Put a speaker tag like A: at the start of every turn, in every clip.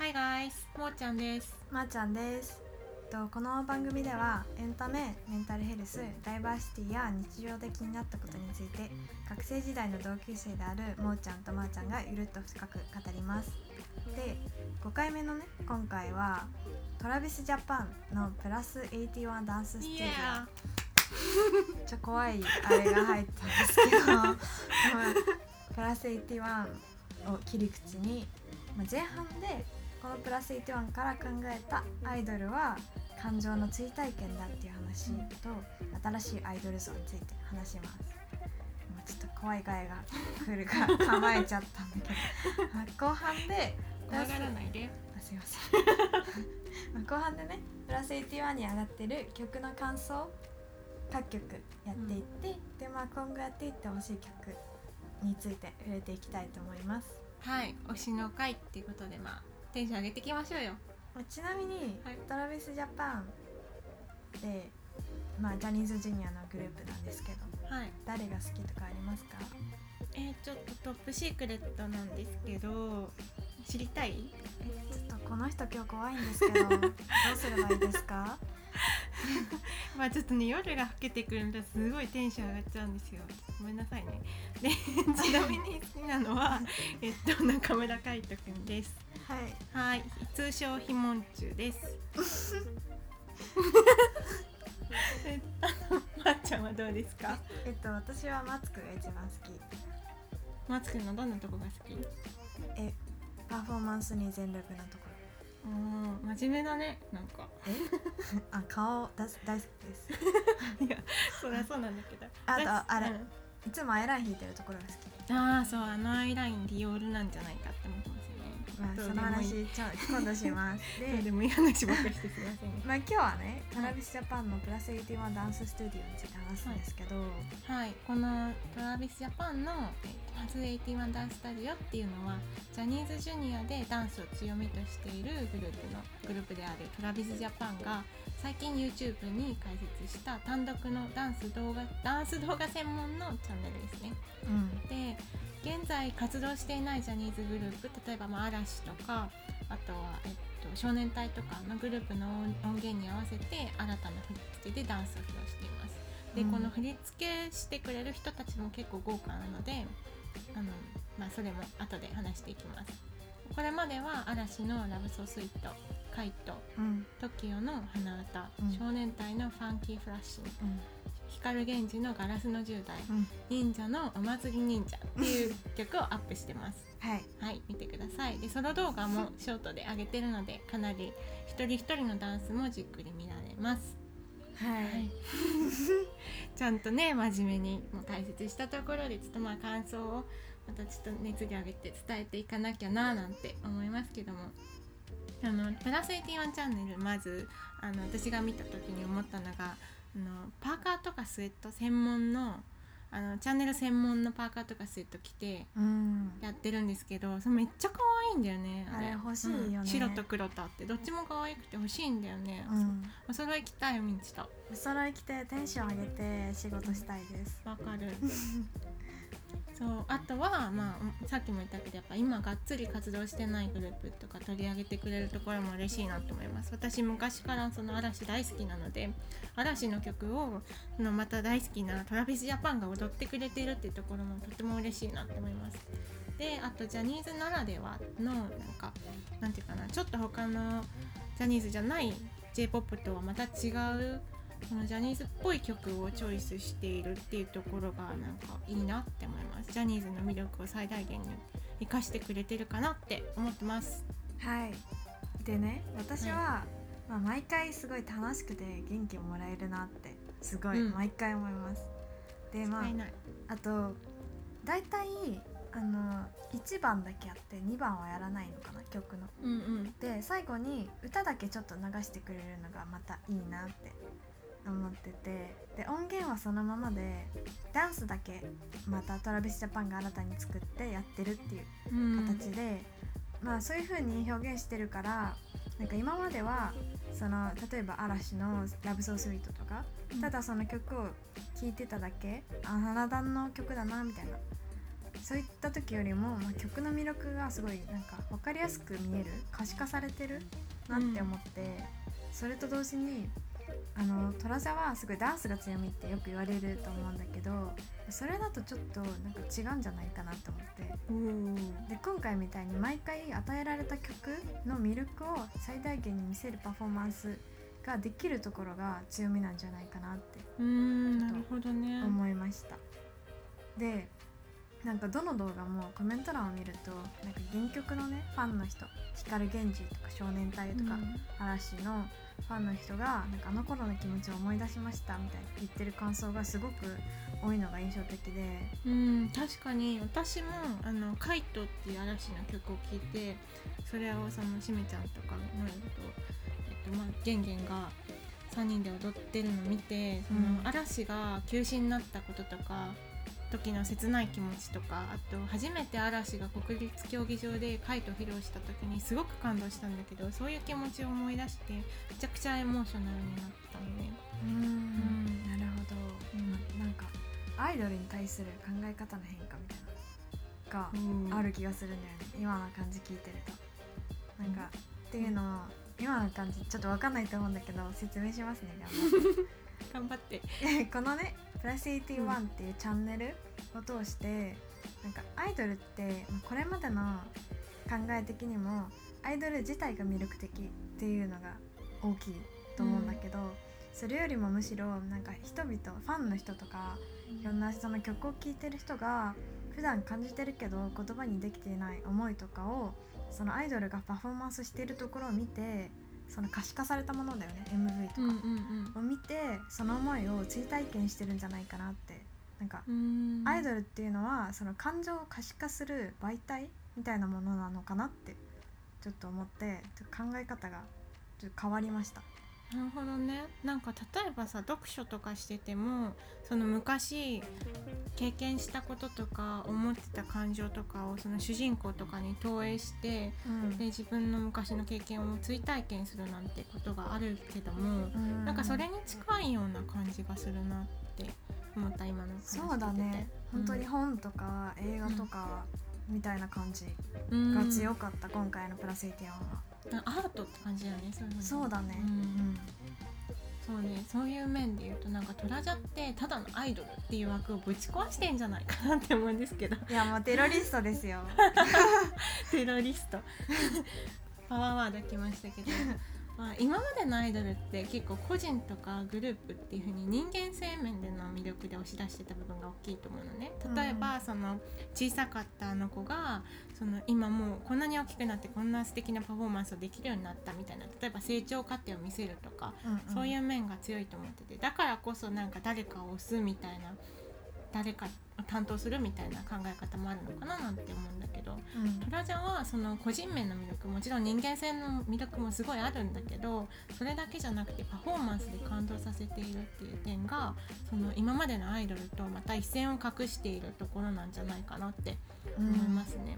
A: Hi guys! もーちゃんです。
B: まー、ちゃんです。とこの番組ではエンタメ、メンタルヘルス、ダイバーシティや日常で気になったことについて学生時代の同級生であるもーちゃんとまーちゃんがゆるっと深く語ります。で、5回目のね今回はトラビスジャパンのプラス81ダンスステージ!めっちゃ怖いあれが入ったんですけど まあプラス81を切り口に、まあ、前半でこのプラス81から考えたアイドルは感情の追体験だっていう話と新しいアイドル像について話します。もうちょっと怖いガヤが来るから構えちゃったんだけど まあ後半で
A: 怖がらないで。
B: あすいませんまあ後半でねプラス81に上がってる曲の感想各曲やっていって、でまあ今後やっていってほしい曲について触れていきたいと思います、
A: はい、推しの会っていうことで、まあ、テンション上げていきましょうよ。
B: まあちなみに、
A: はい
B: トラビスジャパンで、まあ、ジャニーズジュニアのグループなんですけど
A: はい。
B: 誰が好きとかありますか？
A: えー、ちょっとトップシークレットなんですけど、知りたい？
B: えちょっとこの人今日怖いんですけど どうすればいいですか？
A: まあちょっとね、夜が更けてくるとすごいテンション上がっちゃうんですよ。ごめんなさいね。で、ちなみに好きなのは、えっと、中村海人くんです。
B: はい。
A: はい、通称ひもんちゅうです。えあの、まっちゃんはどうですか？
B: えっと私はマツクが一番好き。
A: マツくんのどんなとこが好き？
B: えパフォーマンスに全力なところ。
A: うん真面目だねなんか。
B: あ顔だす大好きです。
A: いやそりゃそうなんだけど。
B: あと
A: だ
B: あれ
A: うん。
B: いつもアイライン引いてるところが好き。
A: ああそうあのアイラインディオールなんじゃないかって思ってます
B: まあその話ちょ今度します。で
A: でもいい話ばっかりしてすいません。ね
B: まあ今日はねトラビスジャパンのプラス81ダンススタジオについて話すんですけど、
A: はい。このトラビスジャパンのえっと初81ダンススタジオっていうのはジャニーズジュニアでダンスを強みとしているグループのグループであるトラビスジャパンが最近 YouTube に開設した単独のダンス動画ダンス動画専門のチャンネルですね。
B: うん。
A: で現在活動していないジャニーズグループ例えば、まあ、嵐とかあとは、えっと、少年隊とかのグループの音音源に合わせて新たな振り付けでダンスを披露しています。で、
B: うん。
A: この振り付けしてくれる人たちも結構豪華なのであの、まあ、それも後で話していきます。これまでは嵐の「ラブソースイート」「カイト」
B: うん「
A: TOKIO の「花歌」
B: うん
A: 少年隊の「ファンキーフラッシュ」
B: うん
A: 光源氏の「ガラスの10代」
B: うん
A: 忍者のお祭り忍者っていう曲をアップしてます。
B: はい
A: はい、見てください。で、ソロ動画もショートで上げてるので、かなり一人一人のダンスもじっくり見られます。
B: はい、
A: はい。ちゃんとね、真面目にもう解説したところで、ちょっとまあ感想をまたちょっと熱量上げて伝えていかなきゃななんて思いますけども。あのプラス81チャンネルまずあの私が見た時に思ったのがあのパーカーとかスウェット専門のあのチャンネル専門のパーカーとかスウェット着て
B: うん。
A: やってるんですけどそれめっちゃ可愛いんだよね
B: あれ。欲しいよね。
A: うん。白と黒とあってどっちも可愛くて欲しいんだよね、
B: うん。
A: お揃い着たいミンチと。
B: お揃い着てテンション上げて仕事したいです。
A: わかる そうあとは、まあ、さっきも言ったけどやっぱ今がっつり活動してないグループとか取り上げてくれるところも嬉しいなと思います。私昔からその嵐大好きなので嵐の曲をそのまた大好きな TravisJapan が踊ってくれているっていうところもとても嬉しいなって思います。であとジャニーズならではのなんかなんていうかなちょっと他のジャニーズじゃない j p o p とはまた違うこのジャニーズっぽい曲をチョイスしているっていうところがなんかいいなって思います。ジャニーズの魅力を最大限に生かしてくれてるかなって思ってます。
B: はい。でね私は、まあ、毎回すごい楽しくて元気をもらえるなってすごい
A: うん。
B: 毎回思います、でまああと大体あの1番だけあって2番はやらないのかな曲の。
A: うんうん。
B: で最後に歌だけちょっと流してくれるのがまたいいなって思っててで音源はそのままでダンスだけまた TravisJapan が新たに作ってやってるっていう
A: うん
B: 形で、まあそういう風に表現してるからなんか今まではその例えば嵐の「ラブソースイートとかただその曲を聴いてただけあ花壇の曲だなみたいなそういった時よりも、まあ、曲の魅力がすごいなんか分かりやすく見える可視化されてるなって思って、それと同時にあのトラジャはすごいダンスが強みってよく言われると思うんだけどそれだとちょっとなんか違うんじゃないかなと思って。
A: うん。
B: で今回みたいに毎回与えられた曲の魅力を最大限に見せるパフォーマンスができるところが強みなんじゃないかなって
A: うんなるほどね。
B: 思いました。でなんかどの動画もコメント欄を見るとなんか原曲のねファンの人光源氏とか少年隊とか、嵐のファンの人がなんかあの頃の気持ちを思い出しましたみたいに言ってる感想がすごく多いのが印象的で。
A: うん確かに。私もあのカイトっていう嵐の曲を聴いてそれをそのしめちゃんとかのえっとえっとまあゲンゲンが3人で踊ってるのを見てその、
B: うん。
A: 嵐が休止になったこととか時の切ない気持ちとかあと初めて嵐が国立競技場でカイトを披露した時にすごく感動したんだけどそういう気持ちを思い出してめちゃくちゃエモーショナルになったのね。
B: うん
A: ん
B: なるほど、
A: うん。
B: なんかアイドルに対する考え方の変化みたいなが
A: うん。
B: ある気がするんだよね、今の感じ聞いてると。なんか、っていうのも今の感じちょっと分かんないと思うんだけど説明しますね頑張って
A: 頑張って。
B: このね「プラス81」っていうチャンネルを通してなんかアイドルってこれまでの考え的にもアイドル自体が魅力的っていうのが大きいと思うんだけど、それよりもむしろなんか人々ファンの人とかいろんな人の曲を聴いてる人が普段感じてるけど言葉にできていない思いとかをそのアイドルがパフォーマンスしているところを見てその可視化されたものだよね MV とか。
A: うんうん
B: を見てその思いを追体験してるんじゃないかなってなんか
A: うん
B: アイドルっていうのはその感情を可視化する媒体みたいなものなのかなってちょっと思って考え方がちょっと変わりました。
A: なるほどね。なんか例えばさ読書とかしててもその昔経験したこととか思ってた感情とかをその主人公とかに投影して
B: うん。
A: で自分の昔の経験を追体験するなんてことがあるけども
B: うん。
A: なんかそれに近いような感じがするなって思った今の
B: そうだね。本当に
A: うん
B: 本とか映画とかみたいな感じ
A: うん。
B: が強かった、今回のプラス81は。
A: アートって感じだよねそう
B: だね、
A: うんそうねそういう面で言うとなんかトラジャってただのアイドルっていう枠をぶち壊してんじゃないかなって思うんですけど。
B: いやもうテロリストですよ。
A: テロリスト。パワーワードきましたけど、まあ、今までのアイドルって結構個人とかグループっていう風に人間性面での魅力で押し出してた部分が大きいと思うのね。例えば、その小さかったあの子がその今もうこんなに大きくなってこんな素敵なパフォーマンスをできるようになったみたいな例えば成長過程を見せるとかそういうう面が強いと思ってて。だからこそなんか誰かを推すみたいな誰かを担当するみたいな考え方もあるのかななんて思うんだけど
B: んうん。
A: トラジャはその個人面の魅力もちろん人間性の魅力もすごいあるんだけどそれだけじゃなくてパフォーマンスで感動させているっていう点がその今までのアイドルとまた一線を画しているところなんじゃないかなって
B: うん。
A: 思いますね。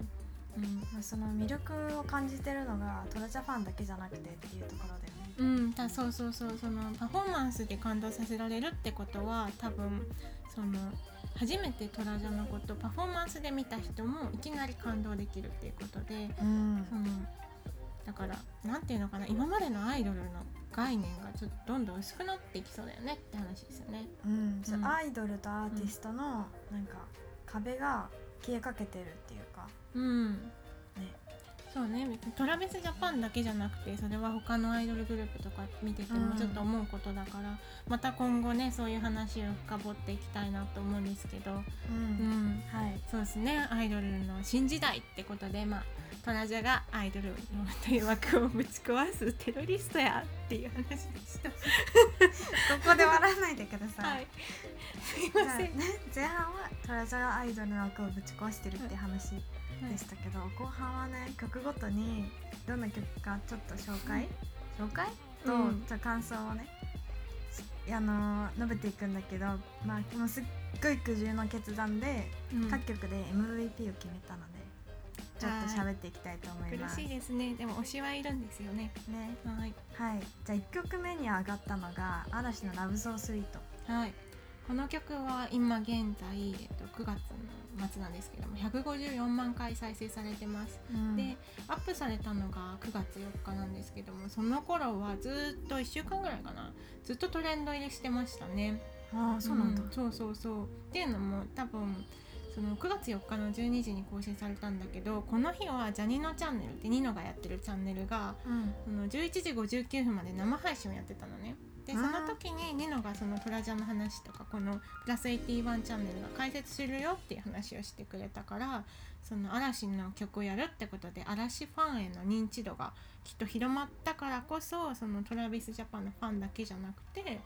A: うん。
B: まあその魅力を感じてるのがトラジャファンだけじゃなくてっていうところだよね。
A: うん、だそうそうそう。そのパフォーマンスで感動させられるってことは多分その初めてトラジャのことパフォーマンスで見た人もいきなり感動できるっていうことで
B: うん。
A: そのだからなんていうのかな今までのアイドルの概念がちょっとどんどん薄くなっていきそうだよねって話ですよね。
B: うん。う
A: ん。
B: アイドルとアーティストのなんか壁が消えかけてるっていうか。
A: うん。
B: ね
A: そうね。別にトラビスジャパンだけじゃなくてそれは他のアイドルグループとか見てて
B: うん。
A: もちょっと思うことだから、また今後ねそういう話を深掘っていきたいなと思うんですけど、
B: う
A: うん。ん、
B: はい。
A: そうですね。アイドルの新時代ってことでまあトラジャがアイドルのという枠をぶち壊すテロリストやっていう話でした。
B: ここで笑わないでください、
A: はい。すいません。
B: ね前半はトラジャがアイドルの枠をぶち壊してるって話でしたけど、後半はね曲ごとにどんな曲かちょっと紹介、紹介？と、
A: うん
B: ちょっと感想をねあのー述べていくんだけどまあもうすっごい苦渋の決断で、
A: うん
B: 各曲で MVP を決めたのでちょっと喋っていきたいと思います。
A: 苦しいですね。でも推しはいるんですよね。
B: ね
A: はい。
B: はい、じゃあ1曲目に上がったのが嵐の「ラブソースイート
A: はい。この曲は今現在、えっと、9月の末なんですけども154万回再生されてます、
B: うん。
A: でアップされたのが9月4日なんですけどもその頃はずっと1週間ぐらいかなずっとトレンド入りしてましたね。
B: ああそうなんだ、
A: そうそうそう。っていうのも多分その9月4日の12時に更新されたんだけどこの日はジャニのチャンネルってニノがやってるチャンネルが
B: うん。
A: その11時59分まで生配信をやってたのねで
B: うん
A: その時にニノがそのトラジャの話とかこのプラス81チャンネルが解説するよっていう話をしてくれたからその嵐の曲をやるってことで嵐ファンへの認知度がきっと広まったからこそそのトラビスジャパンのファンだけじゃなくて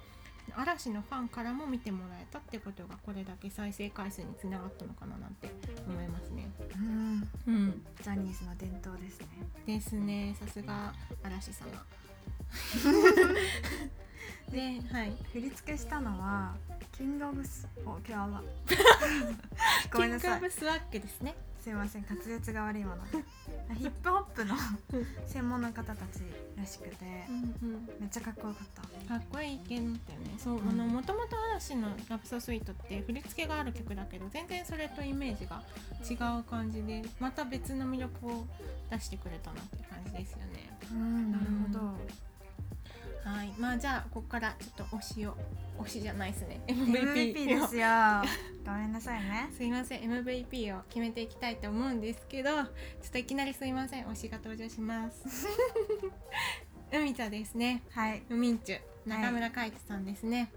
A: 嵐のファンからも見てもらえたってことがこれだけ再生回数につながったのかななんて思いますね。
B: うん。
A: うん、
B: ジャニーズの伝統ですね。
A: ですね。さすが嵐様。ではい。
B: 振り付けしたのはキングオブスお今日は。ごめんなさい。
A: キングオブスワッグですね。
B: すいません。滑舌が悪いもの。で ヒップホップの専門の方たちらしくて
A: うんうん。
B: めっちゃかっこよかった。
A: かっこいい系だったよね。そう、
B: うん。
A: あのもともと嵐のラブソースイートって振り付けがある曲だけど、全然それとイメージが違う感じで、また別の魅力を出してくれたなって感じですよね。
B: うん。なるほど
A: はい、まあじゃあここからちょっと推しを推しじゃないですね。
B: MVP で
A: を。
B: すよ。ごめんなさいね。
A: すいません。MVP を決めていきたいと思うんですけどちょっといきなりすいません。推しが登場します。海ちゃんですね。
B: はい。
A: 海んちゅ中村海人さんですね、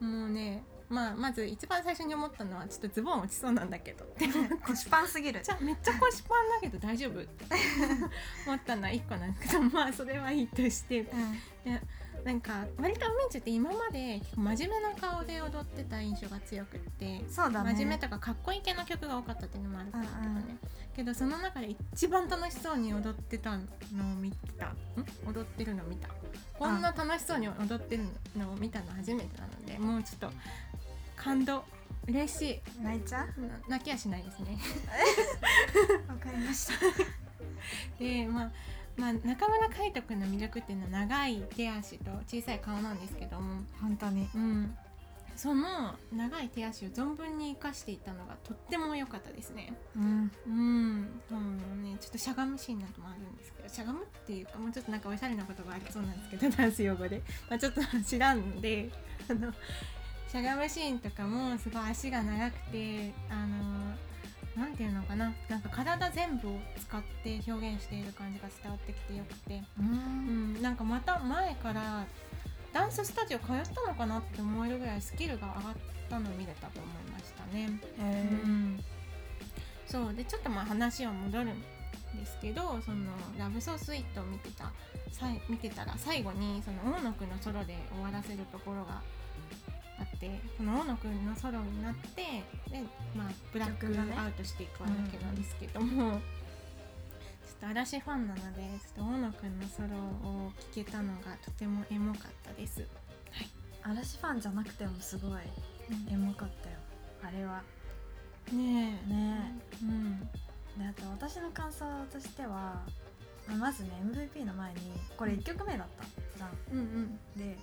A: もうねまあまず一番最初に思ったのはちょっとズボン落ちそうなんだけど。って
B: 腰パンすぎる。
A: じゃあめっちゃ腰パンだけど大丈夫って。思ったのは1個なんですけど まあそれはいいとして。
B: うん。
A: なんか割と海んちゅって今まで結構真面目な顔で踊ってた印象が強くって。
B: そうだね。
A: 真面目とかかっこいい系の曲が多かったっていうのもあるからけどね、
B: うんうん。
A: けどその中で一番楽しそうに踊ってたのを見た。ん？踊ってるのを見た。こんな楽しそうに踊ってるのを見たの初めてなのでもうちょっと感動。嬉しい。
B: 泣いちゃう？
A: な泣きはしないですね。
B: わかりました。
A: でまあまあ、中村海斗君の魅力っていうのは長い手足と小さい顔なんですけども、
B: 本当に。
A: うん、その長い手足を存分に生かしていたのがとっても良かったですね。
B: うん。
A: うん、もうね、ちょっとしゃがむシーンなどもあるんですけど、しゃがむっていうか、もうちょっとなんかおしゃれなことがありそうなんですけど、ダンス用語で。まあ、ちょっと知らんで、あの、しゃがむシーンとかもすごい足が長くて、あの、なんていうのかな、なんか体全部を使って表現している感じが伝わってきてよくて、
B: う
A: うん。ん、なんかまた前からダンススタジオ通ったのかなって思えるぐらいスキルが上がったのを見れたと思いましたね。
B: へ
A: うん、そう。でちょっとまあ話は戻るんですけどその「ラブソースイート」を見てたさい見てたら最後にその大野くんのソロで終わらせるところがあってその大野くんのソロになってで、まあ、ブラックアウトしていくわけなんですけども。ちょっと嵐ファンなのでちょっと大野くんのソロを聴けたのがとてもエモかったです。
B: 嵐ファンじゃなくてもすごいエモかったよ。あれは。
A: ねえ。
B: ね
A: うん。
B: であと私の感想としてはまあまずね MVP の前にこれ1曲目だったじゃん。
A: うんうん。
B: で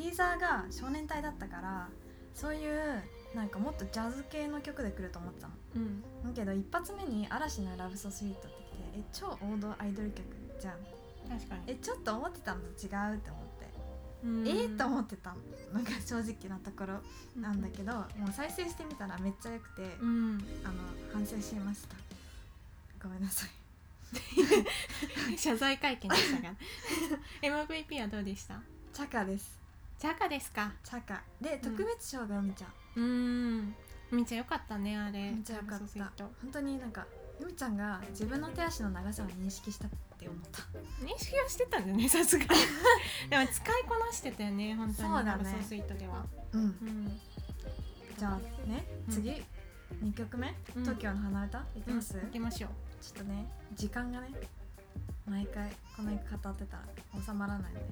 B: ティーザーが少年隊だったからそういうなんかもっとジャズ系の曲で来ると思ってたの。
A: うん。
B: だけど一発目に嵐の「ラブソースイート」って来てえ超王道アイドル曲じゃん。
A: 確かに。
B: えちょっと思ってたの？と違うって思って、
A: うん。
B: えー、と思ってたの？なんか正直なところなんだけど、もう再生してみたらめっちゃ良くて、
A: うん。
B: あの反省しました。ごめんなさい。
A: 謝罪会見でしたが MVP はどうでした？
B: チャカです
A: チャカですか？
B: チャカ。で特別賞が海ちゃん、
A: うーん。みーちゃんよかったねあれ。
B: めっちゃよかった。本当になんか海ちゃんが自分の手足の長さを認識したって思った。
A: 認識はしてたんだよね さすがに。でも使いこなしてたよね本当に。
B: そうだね。
A: ソースイートでは。
B: うん。
A: うん。
B: じゃあね
A: うん。
B: 次、2曲目「
A: うん。
B: 東京の鼻歌」いきます、
A: うん。行きましょう。
B: ちょっとね時間がね毎回この曲語ってたら収まらないので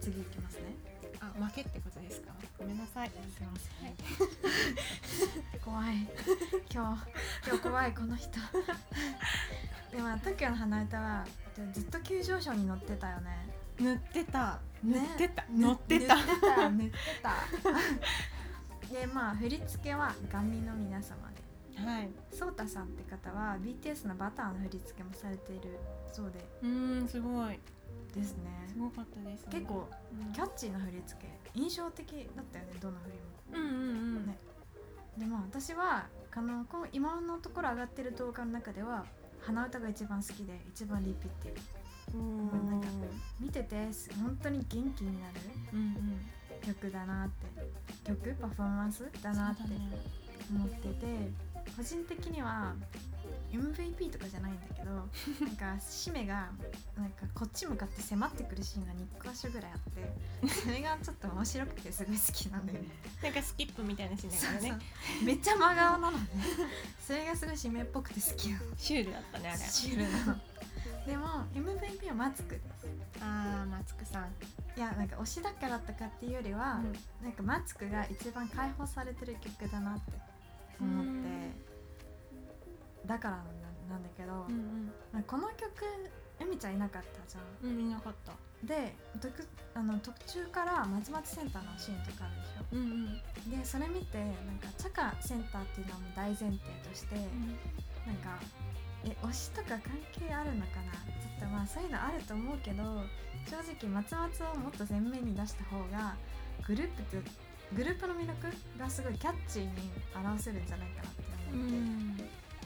B: 次いきますね
A: あ負けってことですか？ごめんなさい。
B: すいません、
A: は い
B: 怖い。今日今日怖いこの人。でも TOKIO の鼻歌はずっと急上昇に乗ってたよね。
A: 塗ってた。塗
B: ね
A: ってた。
B: ぬ
A: 乗ってた。
B: 塗ってた。塗 ってた。でまあ振り付けはガンミの皆様で。
A: はい。
B: ソータさんって方は BTS のバターの振り付けもされているそうで。
A: うーんすごい
B: ですね。
A: すごかったです、ね、
B: 結構
A: うん。
B: キャッチーな振り付け印象的だったよねどの振りも。
A: うんうんうん。
B: ね。でまあ私はあのこの今のところ上がってる動画の中では鼻歌が一番好きで一番リピってる
A: お
B: なんか
A: ー
B: 見てて本当に元気になる
A: うんうん。
B: 曲だなって。曲パフォーマンスだなって思ってて個人的には MVP とかじゃないんだけど なんか締めがなんかこっち向かって迫ってくるシーンが2箇所ぐらいあってそれがちょっと面白くてすごい好きなんだよ。ね
A: なんかスキップみたいなしながらね。
B: そうめっちゃ真顔なのね。それがすごい締めっぽくて好きなの。
A: シュールだったねあれ。
B: シュールなの。でも MVP はマツクです。
A: あーマツクさん、
B: いやなんか推しだからとかっていうよりは、なんかマツクが一番解放されてる曲だなって思ってだからなんだけど、
A: うんうん。
B: まあこの曲エミちゃんいなかったじゃん。
A: うんいなかった。
B: で途あの途中から松松センターのシーンとかあるでしょ。
A: うんうん。
B: でそれ見てなんかチャカセンターっていうのはもう大前提として、なんかえ推しとか関係あるのかな？ちょっとまあそういうのあると思うけど正直松松をもっと前面に出した方がグループとグループの魅力がすごいキャッチーに表せるんじゃないかなって
A: う
B: 思って、
A: ん
B: なん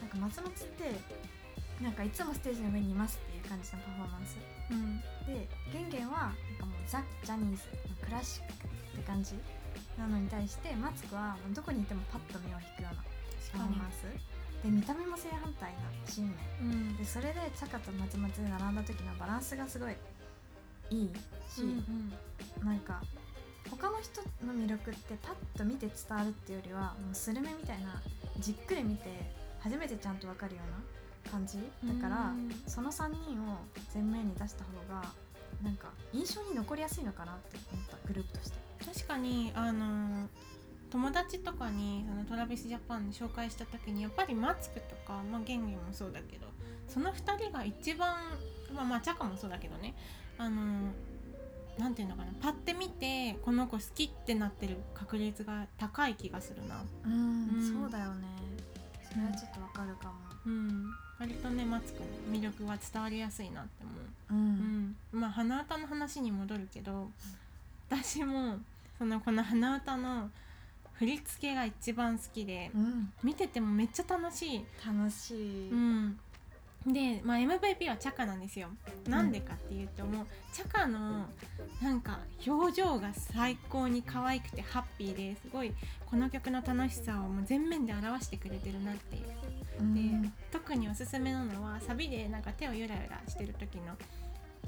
B: か松松ってなんかいつもステージの上にいますっていう感じのパフォーマンス。
A: うん。
B: でゲンゲンはなんかもうザ・ジャニーズクラシックって感じなのに対してマツコはもうどこにいてもパッと目を引くようなパフォーマンス。で見た目も正反対な新名
A: うん。
B: でそれでチャカと松松で並んだ時のバランスがすごいいいし、
A: うん。
B: なんか他の人の魅力ってパッと見て伝わるっていうよりはもうスルメみたいなじっくり見て初めてちゃんと分かるような感じだから
A: うん。
B: その3人を前面に出した方がなんか印象に残りやすいのかなって思ったグループとして。
A: 確かにあの友達とかにそのトラビスジャパン紹介した時にやっぱりマツクとか、まあ、ゲンゲンもそうだけどその2人が一番まあまあチャカもそうだけどね。あのなんていうのかなパッて見てこの子好きってなってる確率が高い気がするな。
B: うん
A: うん。
B: そうだよねそれはちょっとわかるかも。
A: うん。割とねマツクの魅力は伝わりやすいなって思う。
B: う
A: うん。ん、まあ鼻歌の話に戻るけど私もそのこの鼻歌の振り付けが一番好きで
B: うん。
A: 見ててもめっちゃ楽しい、
B: 楽しい、
A: うん、で、まあ、MVP はチャカなんですよ。なんでかっていうともうチャカのなんか表情が最高に可愛くてハッピーですごいこの曲の楽しさをもう全面で表してくれてるなっていう。
B: うん。
A: で特におすすめなのはサビでなんか手をゆらゆらしてる時の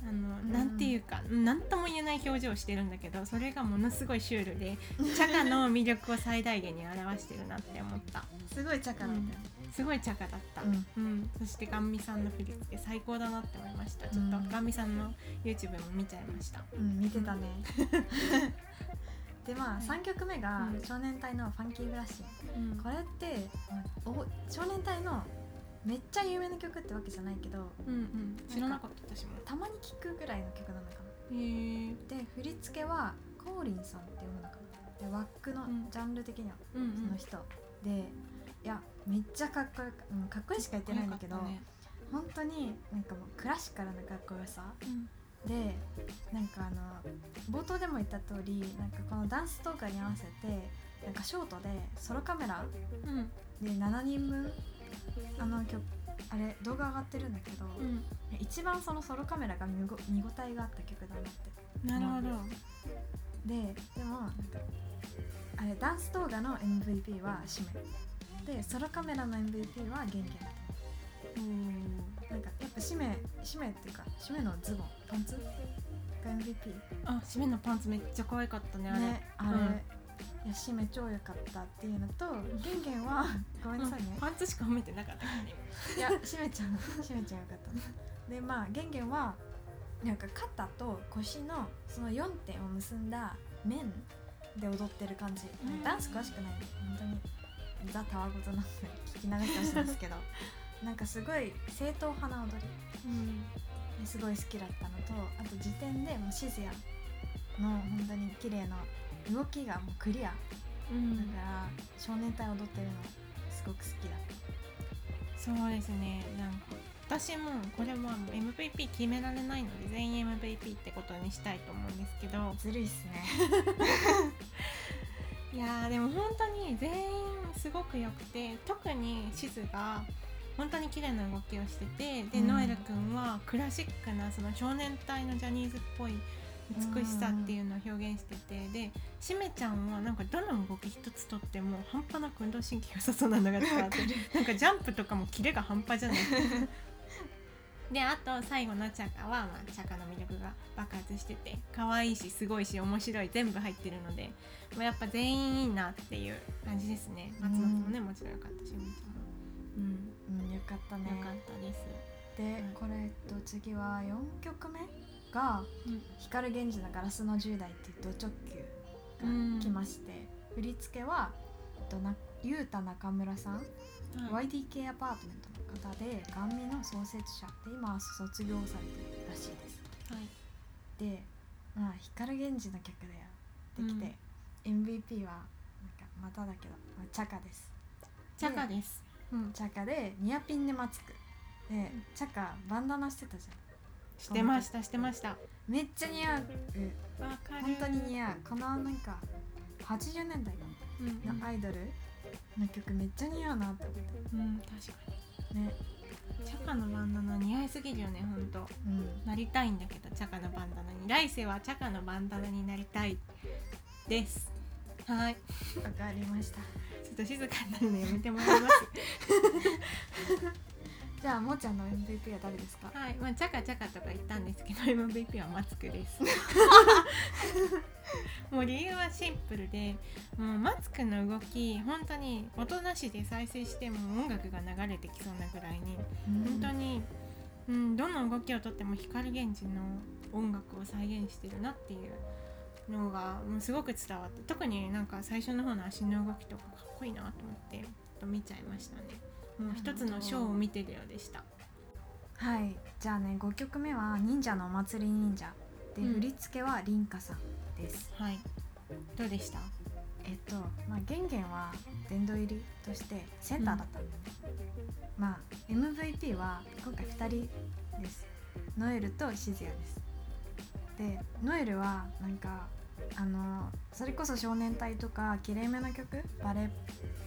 A: あの、
B: うん。
A: なんていうか何とも言えない表情をしてるんだけどそれがものすごいシュールでチャカの魅力を最大限に表してるなって思った。
B: すごいチャカだったよね
A: すごいチャカだった、
B: うん。
A: うん。そしてガンミさんの振り付け最高だなって思いました。ちょっと
B: うん
A: ガンミさんの YouTube も見ちゃいました。
B: うん、見てたね。でまあ
A: はい。
B: 3曲目が
A: うん。
B: 少年隊の「ファンキーブラッシン
A: うん。
B: これって、まあお少年隊のめっちゃ有名な曲ってわけじゃないけど
A: うんうん。知らなかった私も。
B: たまに聴くぐらいの曲なのかな。
A: へえ
B: で振り付けはコーリンさんって読むのかな。でワックの
A: うん。
B: ジャンル的には
A: うんうん。
B: その人、でいやめっちゃかっこよく、うん、かっこいいしか言ってないんだけど、
A: かっこよかっ
B: 本当になんかもうクラシカルなかっこよさ。
A: たね
B: でなんかあの冒頭でも言った通りなんかこのダンス動画に合わせてなんかショートでソロカメラ
A: うん。うん
B: で7人分あの曲あれ動画上がってるんだけど、
A: うん。
B: 一番そのソロカメラが見ご見応えがあった曲だなって。
A: なるほど。
B: ででもあれダンス動画の MVP はシメでソロカメラの MVP はゲンゲンだと
A: うん
B: なんかやっぱシメシメっていうかシメのズボンパンツ？が MVP
A: あ締めのパンツめっちゃ可愛かったねあれ。
B: ねあれ、
A: うん。
B: いや締め超良かったっていうのとゲンゲンは ごめんなさいね。
A: うん、パンツしか褒めてなかったからね。
B: いや締めちゃん締めちゃんよかった。ねでまあゲンゲンはなんか肩と腰のその4点を結んだ面で踊ってる感じ、
A: うん。
B: ダンス詳しくない。んで本当にザ・たわごとなんで聞き流してほしいんですけど なんかすごい正統派な踊り。
A: うん。
B: ですごい好きだったのとあと時点でもうシズヤの本当に綺麗な動きがもうクリア。
A: うん。
B: だから少年隊踊ってるのすごく好きだ
A: そうですね。なんか私もこれはもう MVP 決められないので全員 MVP ってことにしたいと思うんですけど。
B: ずるいっすね。
A: いやーでも本当に全員すごく良くて特にシズが本当に綺麗な動きをしててで、
B: うん。
A: ノエル君はクラシックなその少年隊のジャニーズっぽい美しさっていうのを表現しててでしめちゃんはなんかどの動き一つとっても半端なく運動神経良さそうなのが伝わってなんかジャンプとかもキレが半端じゃないであと最後のチャカは、まあ、チャカの魅力が爆発してて可愛いしすごいし面白い全部入ってるので、まあ、やっぱ全員いいなっていう感じですね。松本もね、もちろんよかったしめちゃん。もうん。
B: うんよかったね。
A: よかったです、
B: で、
A: うん
B: これえっと次は4曲目が
A: うん。
B: 光源氏のガラスの10代っていうド直球が来まして、振り付けはえっとなゆうた中村さん、
A: はい。
B: YDK アパートメント。の方でガンミの創設者で今は卒業されてるらしいです。
A: はい。
B: でまあ光源氏の曲だよってきて、MVP はなんかまただけど、まあ、チャカです。
A: チャカです、うん、
B: チャカでニアピンでマスクでチャカバンダナしてたじゃん。
A: してましたしてました。
B: めっちゃ似合う。
A: わかる。
B: 本当に似合う。このなんか80年代
A: うん
B: のアイドルの曲めっちゃ似合うなって思っ
A: うん確か
B: てね。
A: にチャカのバンダナ似合いすぎるよねほんと。
B: うん。
A: なりたいんだけどチャカのバンダナに。来世はチャカのバンダナになりたいです。はい。
B: わかりました。
A: ちょっと静かになるのやめてもらいます
B: じゃあもーちゃんの MVP は誰ですか？
A: はいまあチャカチャカとか言ったんですけど MVP はマツクです。もう理由はシンプルでもうマツクの動き本当に音なしで再生しても音楽が流れてきそうなぐらいに本当に、うん、どの動きをとっても光源氏の音楽を再現してるなっていうのがもうすごく伝わって特になんか最初の方の足の動きとかかっこいいなと思ってと見ちゃいましたねもう一つのショーを見てるようでした。
B: はい。じゃあね5曲目は忍者のお祭り忍者。で、
A: うん
B: 振り付けは凛花さんです。
A: はい。どうでした？
B: えっとまあ玄玄は殿堂入りとしてセンターだった、まあ MVP は今回2人です。ノエルとシズヤです。でノエルはなんかあのそれこそ少年隊とかきれいめな曲？バレエ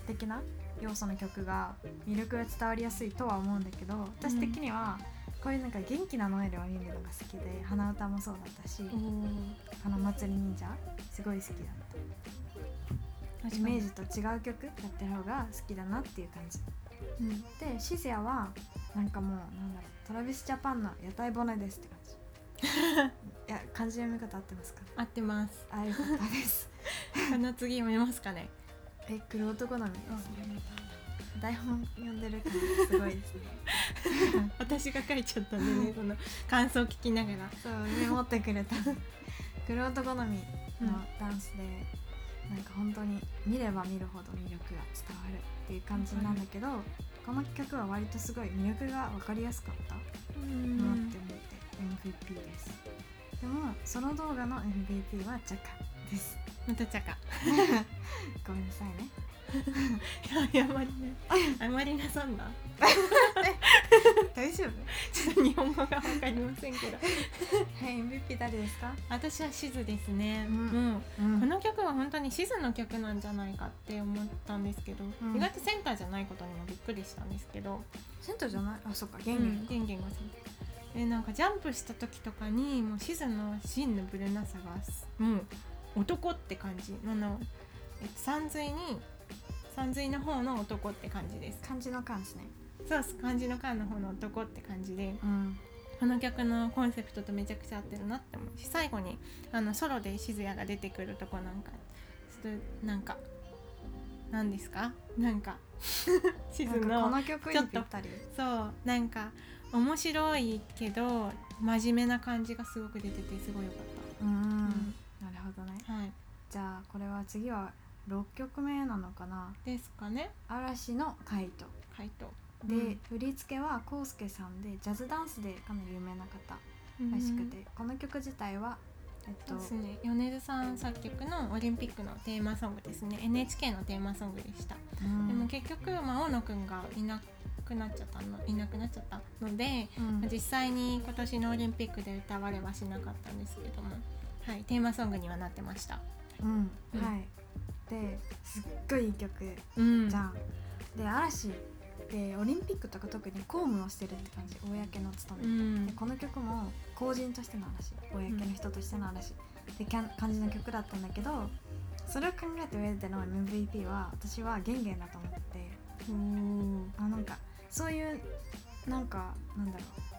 B: 的な？要素の曲が魅力が伝わりやすいとは思うんだけど私的にはこういうなんか元気なノエルを見るのが好きで鼻歌もそうだったしこの祭り忍者すごい好きだった。イメージと違う曲やってる方が好きだなっていう感じ。
A: うん。
B: でシズヤはなんかもうなんだろうトラビスジャパンの屋台骨ですって感じ。いや漢字読み方合ってますか？
A: 合ってます。
B: あよかったです。
A: この次読めますかね
B: え黒男なの？ですね台本読んでるからすごいですね。
A: 私が書いちゃったんでね その感想を聞きながら。
B: そうメモってくれた。黒男好みのダンスで、なんか本当に見れば見るほど魅力が伝わるっていう感じなんだけど、この曲は割とすごい魅力が分かりやすかった
A: うん。
B: なって思って MVP です。でもその動画の MVP はチャカです。
A: またチャカ
B: ごめんなさいね。
A: いやあまりね。あまりなさんだ
B: 大丈夫？
A: ちょっと日本語がわかりませんけど。
B: はい MVP 誰ですか、
A: 私はシズですね、
B: うん。
A: もう
B: うん。
A: この曲は本当にシズの曲なんじゃないかって思ったんですけど、
B: うん。
A: 意外とセンターじゃないことにもびっくりしたんですけど。
B: センターじゃない？あそっか
A: ゲ
B: 元元、
A: ゲンゲンがセンターえなんかジャンプした時とかにもうシズの真のブルなさがすもう男って感じ。あの、えっと、三髄に三髄の方の男って感じです。
B: 漢字の漢ですね。
A: そう漢字の漢の方の男って感じで
B: うん。
A: この曲のコンセプトとめちゃくちゃ合ってるなって思うし最後にあのソロで静谷が出てくるとこなんかちょっとなんかなんですか？なんか 静
B: なんかこ
A: の
B: の曲にぴったり。
A: そうなんか面白いけど真面目な感じがすごく出ててすごい良かった、はい
B: じゃあこれは次は6曲目なのかな？
A: ですかね。
B: 嵐のカイト。
A: 回答
B: で、
A: うん。
B: 振り付けはコウスケさんでジャズダンスでかなり有名な方
A: うん。
B: らしくて、この曲自体はえっと
A: ですね。米津さん作曲のオリンピックのテーマソングですね。NHK のテーマソングでした、
B: うん。
A: でも結局、まあ、大野くんがいなくなっちゃったのいなくなっちゃったので、
B: うん。
A: 実際に今年のオリンピックで歌われはしなかったんですけども、はい、テーマソングにはなってました。
B: うん。
A: うん。
B: はい。ですっごいいい曲
A: うん。
B: じゃん、で嵐。でオリンピックとか特に公務をしてるって感じ。公の務め、
A: うん。
B: でこの曲も公人としての嵐。公の人としての嵐。ってかん感じの曲だったんだけどそれを考えた上での MVP は私はゲンゲンだと思って。て
A: うん
B: あなんかそういうなんかなんだろう。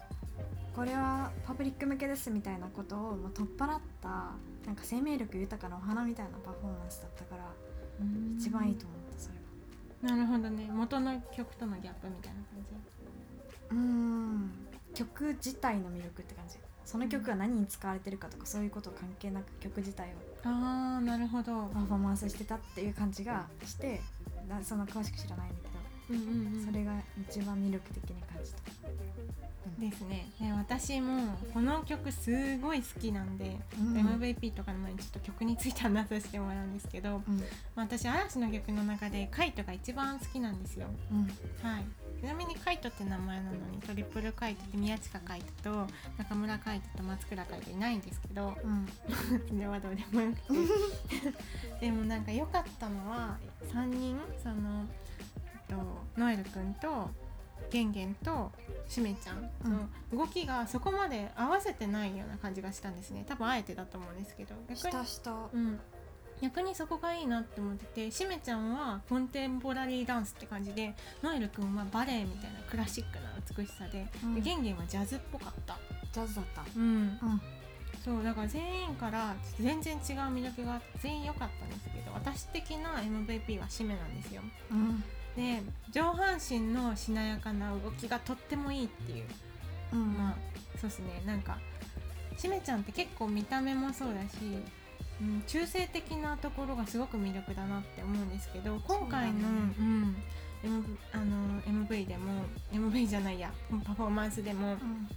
B: これはパブリック向けですみたいなことをもう取っ払ったなんか生命力豊かなお花みたいなパフォーマンスだったから一番いいと思ったそれは。
A: なるほどね。元の曲とのギャップみたいな感
B: うーん。曲自体の魅力って感じ。その曲が何に使われてるかとかそういうこと関係なく曲自体を
A: じああなるほど。
B: パフォーマンスしてたっていう感じがしてなそんな詳しく知らないんだけど、
A: うんうんうん。
B: それが一番魅力的に感じた
A: ですね。ね私もこの曲すごい好きなんで、
B: うん。
A: MVP とかの前にちょっと曲について話させてもらうんですけど、
B: うん。
A: まあ私嵐の曲の中でカイトが一番好きなんですよ。
B: うん。
A: はい。ちなみにカイトって名前なのにトリプルカイトって宮近カイトと中村カイトと松倉カイトいないんですけど
B: うん。
A: それはどうでもよくて。でもなんか良かったのは3人その、えっと、ノエルくんとゲンゲンとしめちゃん。の動きがそこまで合わせてないような感じがしたんですね。多分あえてだと思うんですけど。逆にうん、逆にそこがいいなって思っててしめちゃんはコンテンポラリーダンスって感じでノエルくんはバレエみたいなクラシックな美しさで,、
B: うん。
A: でゲンゲンはジャズっぽかった。
B: ジャズだった。
A: うん。
B: うん
A: そうだから全員から全然違う魅力が全員良かったんですけど私的な MVP はシメなんですよ。
B: うん
A: で上半身のしなやかな動きがとってもいいっていう。
B: うん。
A: まあそうですね。なんかしめちゃんって結構見た目もそうだし、うん、中性的なところがすごく魅力だなって思うんですけど今回の
B: そうだね。
A: う、ん M あの MV でも MV じゃないやパフォーマンスでも、
B: うん。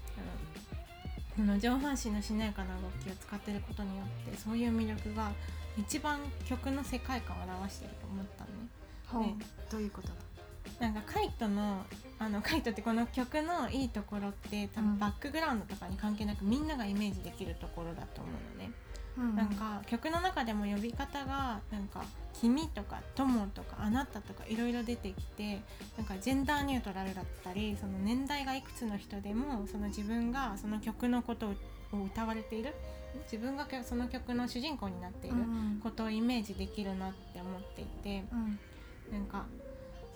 A: あの上半身のしなやかな動きを使ってることによってそういう魅力が一番曲の世界観を表してると思ったのね。ね。
B: どういうことだ？
A: なんかカイトのあの カイトってこの曲のいいところって多
B: うん。
A: 分バックグラウンドとかに関係なくみんながイメージできるところだと思うのね。
B: うん。
A: なんか曲の中でも呼び方がなんか「君」とか「友」とか「あなた」とかいろいろ出てきてなんかジェンダーニュートラルだったりその年代がいくつの人でもその自分がその曲のことを歌われている自分がその曲の主人公になっている
B: うん。
A: ことをイメージできるなって思っていて。
B: うん
A: なんか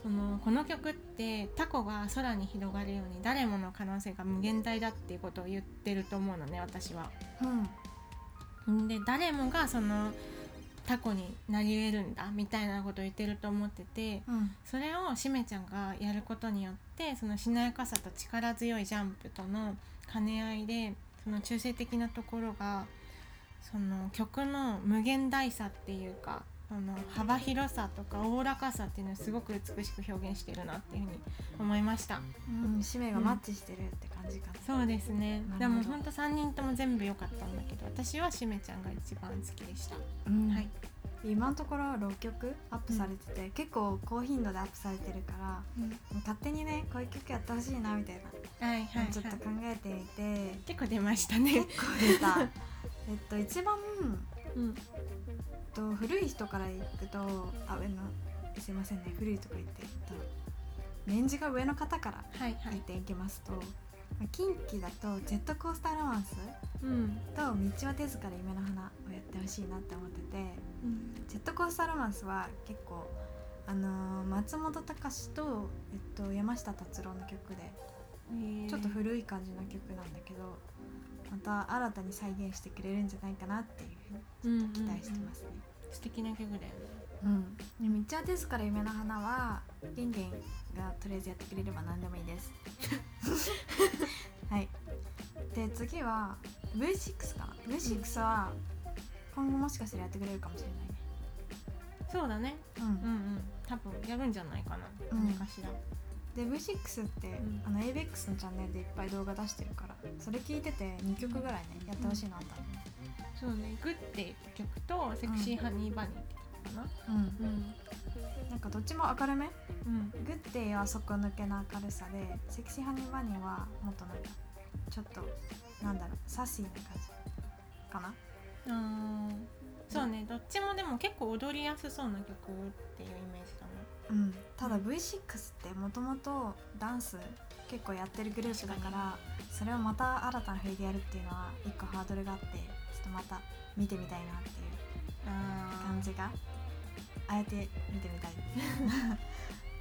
A: そのこの曲ってタコが空に広がるように誰もの可能性が無限大だっていうことを言ってると思うのね私は。
B: うん
A: で誰もがそのタコになり得るんだみたいなことを言ってると思ってて
B: うん
A: それをしめちゃんがやることによってそのしなやかさと力強いジャンプとの兼ね合いでその中性的なところがその曲の無限大さっていうかその幅広さとかおおらかさっていうのをすごく美しく表現してるなっていうふうに思いました。
B: うん使命がマッチしてるって感じかな。
A: そうですね。でもほんと3人とも全部良かったんだけど私はしめちゃんが一番好きでした、
B: うん。
A: はい。
B: 今のところ6曲アップされてて、結構高頻度でアップされてるから勝手にねこういう曲やってほしいなみたいな、
A: はいはい、はい、
B: ちょっと考えてみて。
A: 結構出ましたね。
B: 結構出た。えっと一番、
A: うん
B: と、古い人からいくとあ上のすいませんね古いとか言って、と、年次が上の方から
A: はいはい。
B: 見ていきますと、まあ近畿だとジェットコースターロマンス
A: うん。
B: と道は手塚で夢の花をやってほしいなって思っててジェットコースターロマンスは結構あのー松本隆と、えっと、山下達郎の曲でちょっと古い感じの曲なんだけどまた新たに再現してくれるんじゃないかなっていうふうに期待してますね。
A: 素敵な曲だよ。ね
B: うん、で道は手塚で夢の花はゲンゲンがとりあえずやってくれれば何でもいいです。はい。で次は V6 かな。V6 は今後もしかしたらやってくれるかもしれないね。
A: そうだね。
B: うん。
A: うんうん。多分やるんじゃないかな。
B: うん。
A: 何かしら、
B: で V6 って、
A: ん。
B: あの ABEX のチャンネルでいっぱい動画出してるからそれ聞いてて2曲ぐらいねやってほしいなと。思う、
A: そうねグッデイって曲とセクシーハニーバニーって曲かな。
B: うん。
A: うん。
B: なんかどっちも明るめ？
A: うん。
B: グッデイは底抜けな明るさでセクシーハニーバニーはもっとなんかちょっとなんだろうサシーな感じかな？
A: あー。そうねどっちもでも結構踊りやすそうな曲っていうイメージだね
B: うん。ただ V6 ってもともとダンス結構やってるグループだからそれをまた新たな振りでやるっていうのは一個ハードルがあってちょっとまた見てみたいなっていう
A: あ
B: 感じが。あえて見てみたい。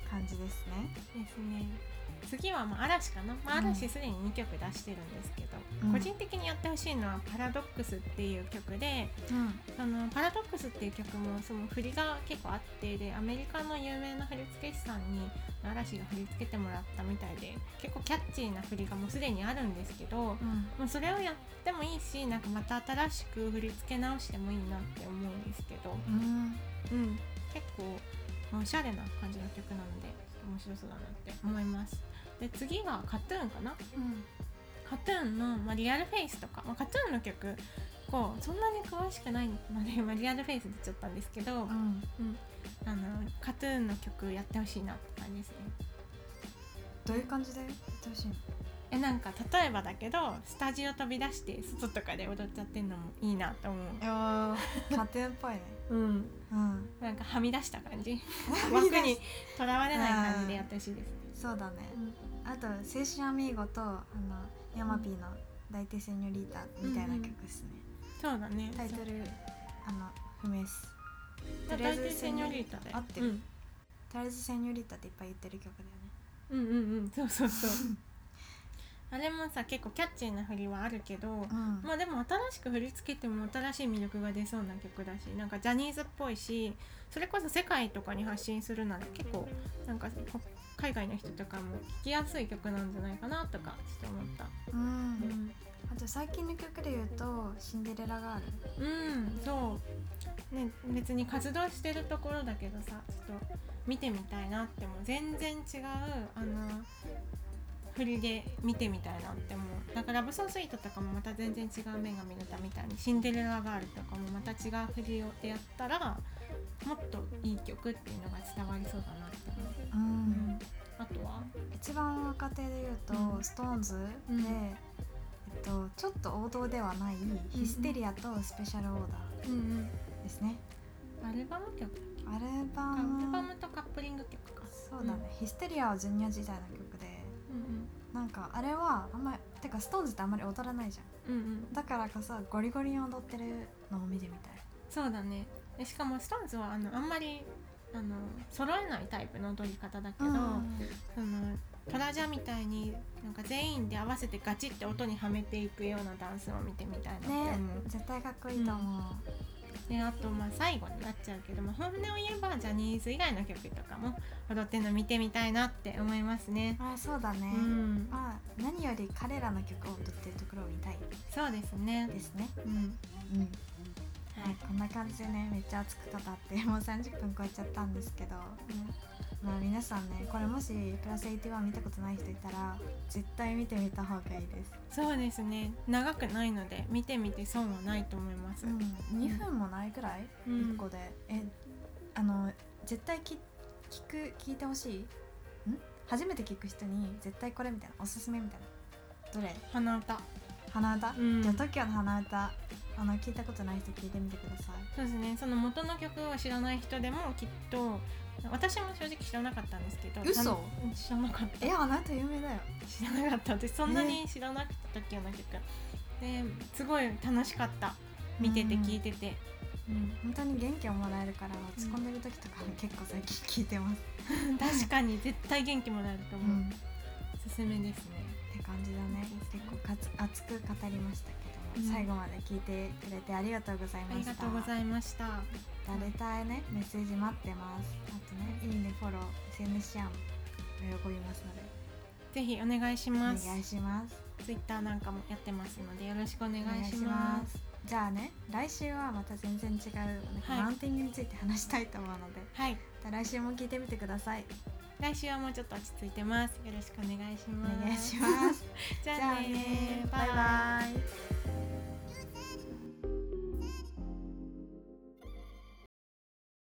B: 感じですね。
A: ですね次はまあ嵐かな、まあ、
B: うん。
A: 嵐すでに2曲出してるんですけど、
B: うん。
A: 個人的にやってほしいのは「パラドックス」っていう曲で
B: うん。
A: そのパラドックスっていう曲もその振りが結構あってでアメリカの有名な振付師さんに嵐が振り付けてもらったみたいで結構キャッチーな振りがもうすでにあるんですけども
B: うん。
A: うそれをやってもいいしなんかまた新しく振り付け直してもいいなって思うんですけど、
B: うん。
A: うん、結構まあおしゃれな感じの曲なので面白そうだなって思いますで次がカトゥーンかな。
B: うん。
A: カトゥーンの、まあ、リアルフェイスとか、まあ、カトゥーンの曲こうそんなに詳しくないので、まあ、リアルフェイス出ちゃったんですけど、
B: うん。
A: あのカトゥーンの曲やってほしいなって感じですね。
B: どういう感じでやってほしいの？
A: えなんか例えばだけどスタジオ飛び出して外とかで踊っちゃってんのもいいなと思う。
B: いやーカトゥーンっぽいね。
A: うん。
B: うん。
A: なんかはみ出した感じ。枠にとらわれない感じでやってほしいですね。
B: そうだねあと「青春アミーゴ」とあのヤマピーの「大手セニョリータ」みたいな曲ですね、
A: そうだね。
B: タイトルあの不明っす。
A: とりあえずセニョリータで。
B: 合ってる。
A: うん、
B: とりあえずセニョリータっていっぱい言ってる曲だよね。
A: うんうんうん。そうそうそう。あれもさ結構キャッチーな振りはあるけど、
B: うん。
A: まあでも新しく振り付けても新しい魅力が出そうな曲だしなんかジャニーズっぽいしそれこそ世界とかに発信するなら結構なんかこ海外の人とかも聴きやすい曲なんじゃないかなとかちょっと思った。
B: うん。
A: うん、
B: あと最近の曲で言うと「シンデレラガール。
A: うん、そう、ね、別に活動してるところだけどさちょっと見てみたいなっても全然違うあの振りで見てみたいなって思う。だからラブソースイートとかもまた全然違う女神の歌みたいにシンデレラガールとかもまた違う振りをでやったらもっといい曲っていうのが伝わりそうだなって思う」
B: うん。
A: うんあとは？
B: 一番若手で言うと、
A: うん。
B: SixTONES で、
A: うん。
B: えっと、ちょっと王道ではない「ヒステリア」と「スペシャルオーダ
A: うんうん。
B: ー」ですね。
A: アルバム曲？
B: アルバ
A: アル
B: ム
A: バムとカップリング曲か。
B: そうだね、ヒステリアはジュニア時代の曲で
A: うん
B: なんかあれはあんまりてか SixTONES ってあんまり踊らないじゃん
A: うん。うんうん。
B: だからこそゴリゴリに踊ってるのを見てみたい。
A: そうだねでしかも SixTONES はあのあんまりあの揃えないタイプの踊り方だけど、そのトラジャみたいになんか全員で合わせてガチって音にはめていくようなダンスを見てみたいなって思う、
B: ね絶対かっこいいと思う、
A: であとまあ最後になっちゃうけど、まあ、本音を言えばジャニーズ以外の曲とかも踊ってるの見てみたいなって思いますね。
B: あそうだね、
A: うん、
B: まあ何より彼らの曲を踊ってるところを見たい。
A: そうですね。
B: ですね。
A: うん、
B: うんはい、こんな感じでねめっちゃ熱く語って もう30分超えちゃったんですけど。まあ皆さんねこれもしプラス81見たことない人いたら絶対見てみた方がいいです、
A: そうですね。長くないので見てみて損はないと思います。
B: うん、2分もないくらい、
A: うん。
B: 1個で。えあの絶対き聞く聞いてほしい？ん？初めて聞く人に絶対これみたいなおすすめみたいな。どれ？
A: 鼻歌。
B: 鼻歌、
A: うん。
B: じゃあ TOKIO の鼻歌あの聞いたことない人聞いてみてください。
A: そうですね。その元の曲を知らない人でもきっと私も正直知らなかったんですけど。
B: 嘘？
A: たうん知らなかった。
B: え。鼻歌有名だよ。
A: 知らなかった私そんなに知らなくて時の曲。ですごい楽しかった。見てて
B: うん
A: 聞いてて、うん。
B: 本当に元気をもらえるから落ち込んでる時とか結構最近聞いてます、
A: 確かに絶対元気もらえると
B: う
A: 思う、
B: ん、っ
A: おすすめですね。
B: て感じだね。結構かつ熱く語りましたけど最後まで聞いてくれてありがとうござい
A: あり
B: ました。
A: がとうございました。
B: 誰たいねメッセージ待ってます。あとねいいねフォロー SNS シェアも喜びますので。
A: ぜひお願いし
B: お
A: ます。
B: 願いします。
A: ツイッターなんかもやってますのでよろしくお願い
B: し
A: しま
B: ます。すじゃあね来週はまた全然違うなんか
A: はい。
B: マウンティングについて話したいと思うので、
A: はい。
B: 来週も聞いてみてください
A: 来週はもうちょっと落ち着いてます。よろしくお願いし
B: お
A: ます。
B: 願いします。
A: じゃあね
B: じゃあねバイバイ